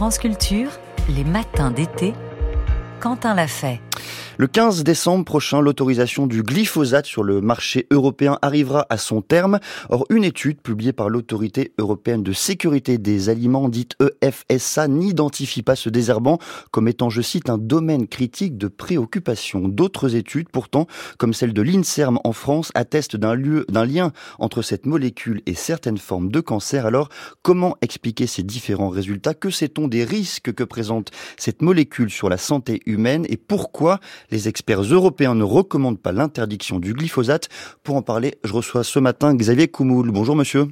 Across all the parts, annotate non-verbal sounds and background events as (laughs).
France Culture, les matins d'été, Quentin l'a fait. Le 15 décembre prochain, l'autorisation du glyphosate sur le marché européen arrivera à son terme. Or, une étude publiée par l'autorité européenne de sécurité des aliments, dite EFSA, n'identifie pas ce désherbant comme étant, je cite, un domaine critique de préoccupation. D'autres études, pourtant, comme celle de l'INSERM en France, attestent d'un lien entre cette molécule et certaines formes de cancer. Alors, comment expliquer ces différents résultats? Que sait-on des risques que présente cette molécule sur la santé humaine? Et pourquoi les experts européens ne recommandent pas l'interdiction du glyphosate. Pour en parler, je reçois ce matin Xavier Koumoul. Bonjour monsieur.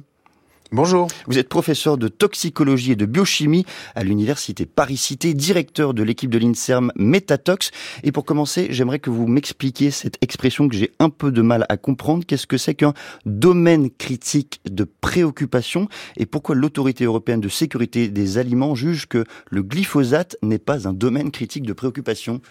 Bonjour. Vous êtes professeur de toxicologie et de biochimie à l'université Paris-Cité, directeur de l'équipe de l'INSERM Metatox. Et pour commencer, j'aimerais que vous m'expliquiez cette expression que j'ai un peu de mal à comprendre. Qu'est-ce que c'est qu'un domaine critique de préoccupation et pourquoi l'autorité européenne de sécurité des aliments juge que le glyphosate n'est pas un domaine critique de préoccupation?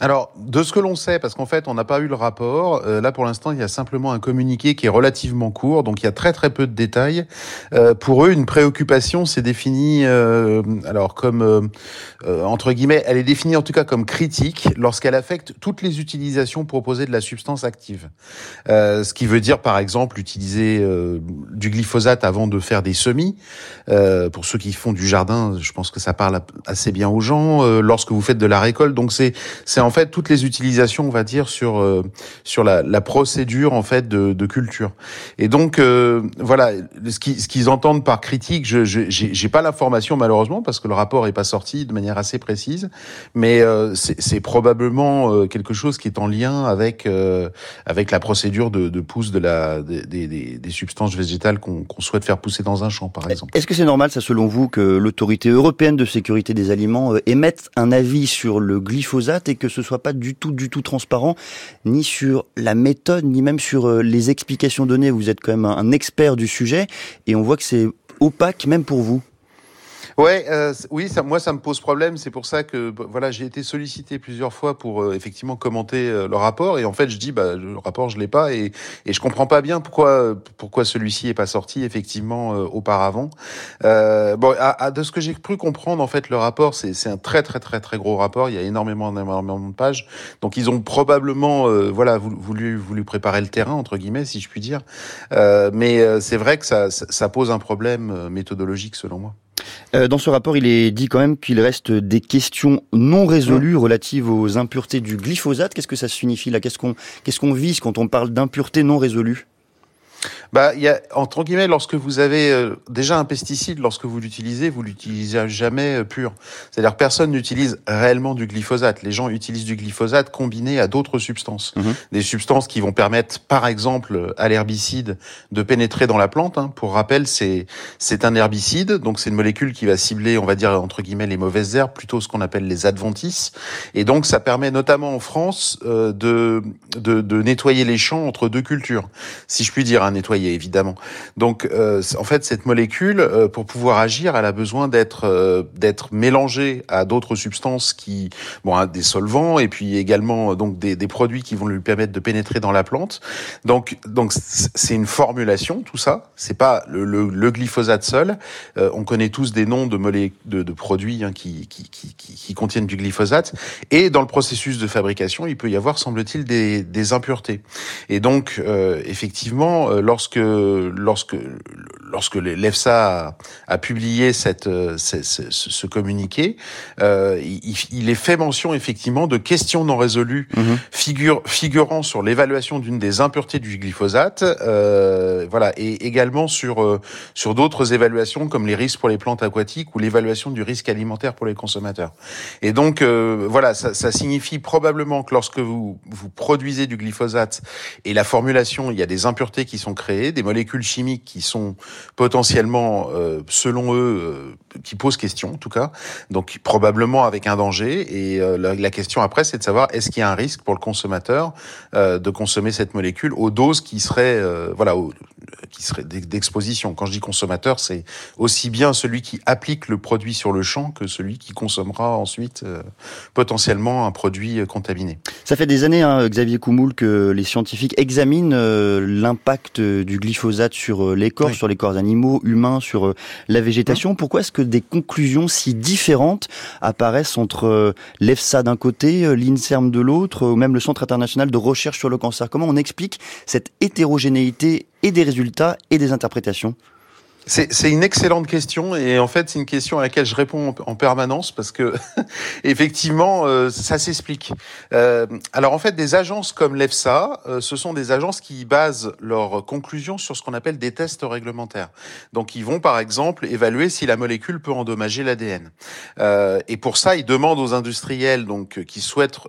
Alors, de ce que l'on sait, parce qu'en fait, on n'a pas eu le rapport, euh, là pour l'instant, il y a simplement un communiqué qui est relativement court, donc il y a très très peu de détails. Euh, pour eux, une préoccupation, c'est défini, euh, alors comme, entre guillemets, elle est définie en tout cas comme critique lorsqu'elle affecte toutes les utilisations proposées de la substance active. ce qui veut dire, par exemple, utiliser du glyphosate avant de faire des semis. pour ceux qui font du jardin, je pense que ça parle assez bien aux gens. lorsque vous faites de la récolte, donc c'est c'est en fait toutes les utilisations, on va dire, sur euh, sur la, la, procédure en fait de, de culture. Et donc euh, voilà, ce qu'ils ce qu'ils entendent par critique, je j'ai pas l'information malheureusement parce que le rapport est pas sorti de manière assez précise, mais euh, c'est probablement quelque chose qui est en lien avec avec la procédure de, de pousse de la des, des, des substances végétales qu'on souhaite faire pousser dans un champ, par exemple. Est-ce que c'est normal, ça, selon vous, que l'autorité européenne de sécurité des aliments émette un avis sur le glyphosate et que ce soit pas du tout, du tout transparent, ni sur la méthode, ni même sur euh, les explications données. Vous êtes quand même un expert du sujet et on voit que c'est opaque même pour vous. Ouais, euh, oui, ça, moi ça me pose problème. C'est pour ça que voilà, j'ai été sollicité plusieurs fois pour euh, effectivement commenter euh, le rapport. Et en fait, je dis bah le rapport je l'ai pas et, et je comprends pas bien pourquoi pourquoi celui-ci est pas sorti effectivement auparavant. bon, à, de ce que j'ai cru comprendre, en fait, le rapport c'est c'est un très très très très gros rapport. Il y a énormément énormément de pages. Donc ils ont probablement voilà voulu voulu préparer le terrain entre guillemets si je puis dire. mais c'est vrai que ça, ça pose un problème méthodologique selon moi. Euh, dans ce rapport, il est dit quand même qu'il reste des questions non résolues relatives aux impuretés du glyphosate. Qu'est-ce que ça signifie là? Qu'est-ce qu'on qu'est-ce qu'on vise quand on parle d'impuretés non résolues? Bah, il y a, entre guillemets, lorsque vous avez euh, déjà un pesticide, lorsque vous l'utilisez, vous l'utilisez jamais euh, pur. C'est-à-dire personne n'utilise réellement du glyphosate. Les gens utilisent du glyphosate combiné à d'autres substances. Mhm. Des substances qui vont permettre, par exemple, à l'herbicide de pénétrer dans la plante. Hein. Pour rappel, c'est c'est un herbicide, donc c'est une molécule qui va cibler, on va dire entre guillemets, les mauvaises herbes, plutôt ce qu'on appelle les adventices. Et donc, ça permet notamment en France euh, de, de de nettoyer les champs entre deux cultures, si je puis dire, nettoyer évidemment. Donc, euh, en fait, cette molécule, euh, pour pouvoir agir, elle a besoin d'être euh, d'être mélangée à d'autres substances qui, bon, des solvants et puis également donc des, des, produits qui vont lui permettre de pénétrer dans la plante. Donc, donc c'est une formulation, tout ça. C'est pas le, le, glyphosate seul. on connaît tous des noms de, de, de produits hein, qui, qui, qui, qui, contiennent du glyphosate. Et dans le processus de fabrication, il peut y avoir, semble-t-il, des, des impuretés. Et donc, effectivement, lorsque lorsque lorsque l'EFSA a, publié cette, euh, ce, communiqué, euh, il, est fait mention effectivement de questions non résolues mhm. figurant sur l'évaluation d'une des impuretés du glyphosate, euh, voilà, et également sur euh, sur d'autres évaluations comme les risques pour les plantes aquatiques ou l'évaluation du risque alimentaire pour les consommateurs. Et donc voilà, ça, ça signifie probablement que lorsque vous vous produisez du glyphosate et la formulation, il y a des impuretés qui sont créées des molécules chimiques qui sont potentiellement, euh, selon eux, euh, qui posent question en tout cas, donc probablement avec un danger. Et euh, la, question après, c'est de savoir est-ce qu'il y a un risque pour le consommateur de consommer cette molécule aux doses qui seraient, voilà, qui seraient d'exposition. Quand je dis consommateur, c'est aussi bien celui qui applique le produit sur le champ que celui qui consommera ensuite potentiellement un produit contaminé. Ça fait des années, hein, Xavier Coumoul, que les scientifiques examinent l'impact du glyphosate sur les corps, sur les corps animaux, humains, sur la végétation. Pourquoi est-ce que des conclusions si différentes apparaissent entre l'EFSA d'un côté, l'INSERM de l'autre, ou même le Centre international de recherche sur le cancer? Comment on explique cette hétérogénéité et des résultats et des interprétations? C'est une excellente question et en fait c'est une question à laquelle je réponds en permanence parce que (laughs) effectivement euh, ça s'explique. Euh, alors en fait des agences comme l'EFSA, euh, ce sont des agences qui basent leurs conclusions sur ce qu'on appelle des tests réglementaires. Donc ils vont par exemple évaluer si la molécule peut endommager l'ADN. et pour ça ils demandent aux industriels donc qui souhaitent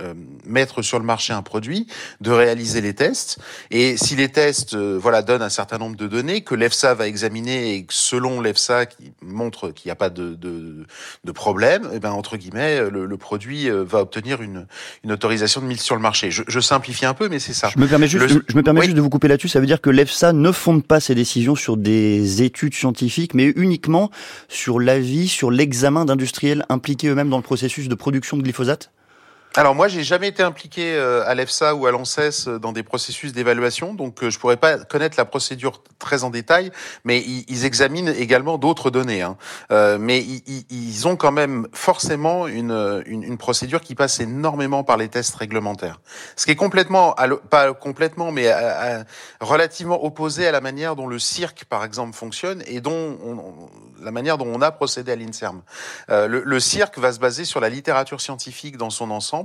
euh, mettre sur le marché un produit, de réaliser les tests. Et si les tests, euh, voilà, donnent un certain nombre de données que l'EFSA va examiner et que selon l'EFSA qui montre qu'il n'y a pas de, de, de problème, et eh ben entre guillemets, le, le produit euh, va obtenir une, une, autorisation de mise sur le marché. Je, je simplifie un peu, mais c'est ça. Je me permets juste, je me permets juste de vous couper là-dessus. Ça veut dire que l'EFSA ne fonde pas ses décisions sur des études scientifiques, mais uniquement sur l'avis, sur l'examen d'industriels impliqués eux-mêmes dans le processus de production de glyphosate? Alors moi, j'ai jamais été impliqué euh, à l'EFSA ou à l'ANSES euh, dans des processus d'évaluation, donc euh, je pourrais pas connaître la procédure très en détail, mais ils, examinent également d'autres données. Hein. mais ils, ont quand même forcément une, une, procédure qui passe énormément par les tests réglementaires, ce qui est complètement, pas complètement, mais relativement opposé à la manière dont le cirque, par exemple, fonctionne et dont la manière dont on a procédé à l'Inserm. le, le cirque va se baser sur la littérature scientifique dans son ensemble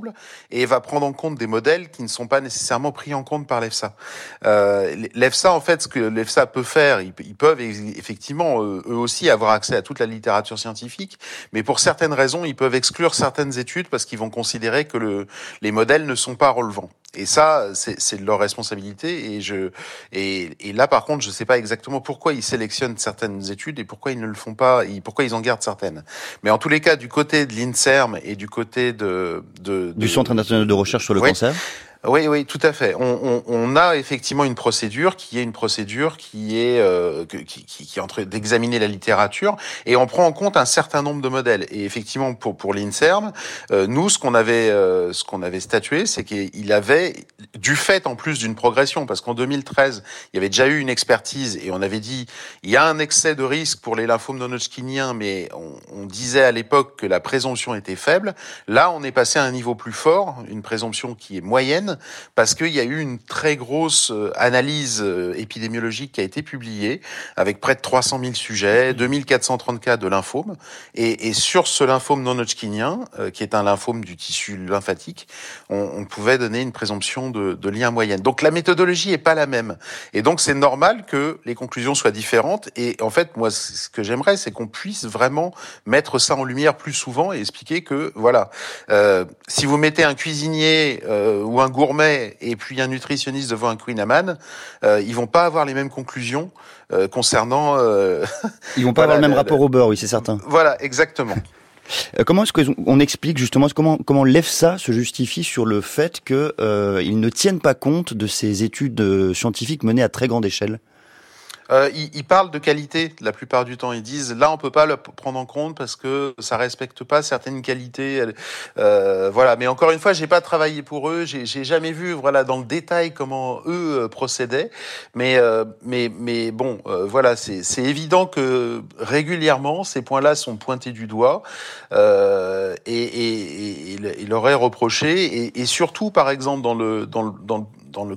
et va prendre en compte des modèles qui ne sont pas nécessairement pris en compte par l'EFSA. Euh, L'EFSA, en fait, ce que l'EFSA peut faire, ils, peuvent effectivement eux aussi avoir accès à toute la littérature scientifique, mais pour certaines raisons, ils peuvent exclure certaines études parce qu'ils vont considérer que le, les modèles ne sont pas relevants. Et ça, c'est de leur responsabilité. Et je et, et, là, par contre, je ne sais pas exactement pourquoi ils sélectionnent certaines études et pourquoi ils ne le font pas, et pourquoi ils en gardent certaines. Mais en tous les cas, du côté de l'Inserm et du côté de, de, du Centre international de recherche sur le cancer. Oui, oui, tout à fait. On, on, on, a effectivement une procédure qui est une procédure qui est euh, qui, qui, qui, est d'examiner la littérature et on prend en compte un certain nombre de modèles. Et effectivement, pour pour l'Inserm, euh, nous, ce qu'on avait euh, ce qu'on avait statué, c'est qu'il avait du fait en plus d'une progression, parce qu'en 2013, il y avait déjà eu une expertise et on avait dit il y a un excès de risque pour les lymphomes non-Hodgkiniens, mais on, on disait à l'époque que la présomption était faible. Là, on est passé à un niveau plus fort, une présomption qui est moyenne parce qu'il y a eu une très grosse euh, analyse euh, épidémiologique qui a été publiée avec près de 300 000 sujets, 2430 cas de lymphome. Et, et sur ce lymphome non hodgkinien, euh, qui est un lymphome du tissu lymphatique, on, on pouvait donner une présomption de, de, lien moyenne. Donc la méthodologie est pas la même. Et donc c'est normal que les conclusions soient différentes. Et en fait, moi, ce que j'aimerais, c'est qu'on puisse vraiment mettre ça en lumière plus souvent et expliquer que, voilà, euh, si vous mettez un cuisinier euh, ou un gourmet et puis un nutritionniste devant un Queen Amman, euh, ils vont pas avoir les mêmes conclusions euh, concernant. Euh, (laughs) ils vont pas avoir le même rapport au beurre, oui, c'est certain. Voilà, exactement. (laughs) Euh, comment est-ce qu'on explique justement comment comment l'EFSA se justifie sur le fait qu'ils euh, ne tiennent pas compte de ces études scientifiques menées à très grande échelle? Euh, ils, parlent de qualité la plupart du temps. Ils disent là on peut pas le prendre en compte parce que ça respecte pas certaines qualités. Euh, voilà. Mais encore une fois, j'ai pas travaillé pour eux. J'ai jamais vu voilà dans le détail comment eux euh, procédaient. Mais mais mais bon, voilà, c'est évident que régulièrement ces points-là sont pointés du doigt et, et, et, il leur est reproché. Et, et, surtout, par exemple, dans le dans le dans le,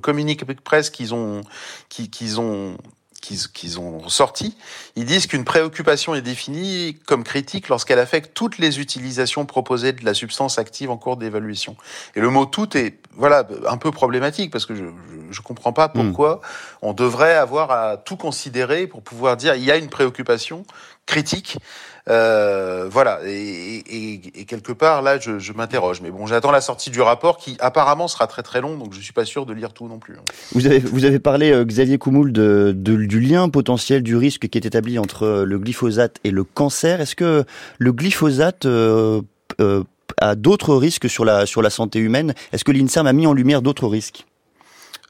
presse qu'ils ont qu'ils ont qu'ils ont sorti, ils disent qu'une préoccupation est définie comme critique lorsqu'elle affecte toutes les utilisations proposées de la substance active en cours d'évaluation. Et le mot tout est voilà un peu problématique parce que je je, comprends pas pourquoi hmm. on devrait avoir à tout considérer pour pouvoir dire il y a une préoccupation critique euh, voilà, et, quelque part là, je, m'interroge. Mais bon, j'attends la sortie du rapport qui apparemment sera très très long, donc je suis pas sûr de lire tout non plus. Hein. Vous avez vous avez parlé euh, Xavier Coumoul de, du lien potentiel du risque qui est établi entre euh, le glyphosate et le cancer. Est-ce que le glyphosate a d'autres risques sur la sur la santé humaine? Est-ce que l'Inserm a mis en lumière d'autres risques?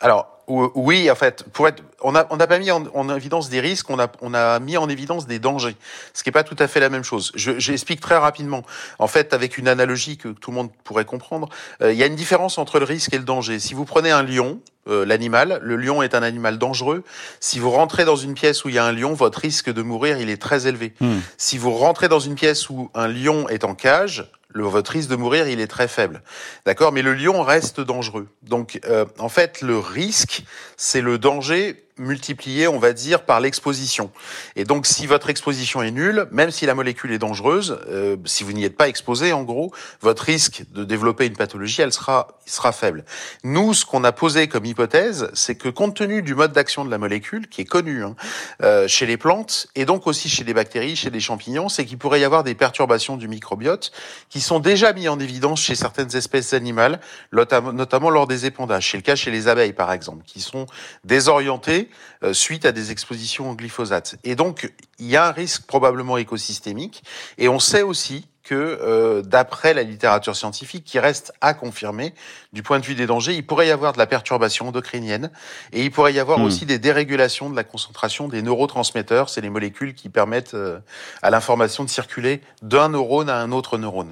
Alors oui, en fait, pour être, on n'a on a pas mis en, en, évidence des risques, on a, on a mis en évidence des dangers, ce qui n'est pas tout à fait la même chose. J'explique très rapidement. En fait, avec une analogie que tout le monde pourrait comprendre, euh, il y a une différence entre le risque et le danger. Si vous prenez un lion, euh, l'animal. Le lion est un animal dangereux. Si vous rentrez dans une pièce où il y a un lion, votre risque de mourir, il est très élevé. Hmm. Si vous rentrez dans une pièce où un lion est en cage, le, votre risque de mourir, il est très faible. D'accord Mais le lion reste dangereux. Donc, euh, en fait, le risque, c'est le danger multiplié, on va dire, par l'exposition. Et donc, si votre exposition est nulle, même si la molécule est dangereuse, euh, si vous n'y êtes pas exposé, en gros, votre risque de développer une pathologie, elle sera, sera faible. Nous, ce qu'on a posé comme hypothèse, c'est que compte tenu du mode d'action de la molécule, qui est connu hein, euh, chez les plantes, et donc aussi chez les bactéries, chez les champignons, c'est qu'il pourrait y avoir des perturbations du microbiote qui sont déjà mis en évidence chez certaines espèces animales, notamment lors des épandages. C'est le cas chez les abeilles, par exemple, qui sont désorientées euh, suite à des expositions au glyphosate. Et donc, il y a un risque probablement écosystémique. Et on sait aussi que, euh, d'après la littérature scientifique, qui reste à confirmer, du point de vue des dangers, il pourrait y avoir de la perturbation endocrinienne et il pourrait y avoir hmm. aussi des dérégulations de la concentration des neurotransmetteurs, c'est les molécules qui permettent euh, à l'information de circuler d'un neurone à un autre neurone.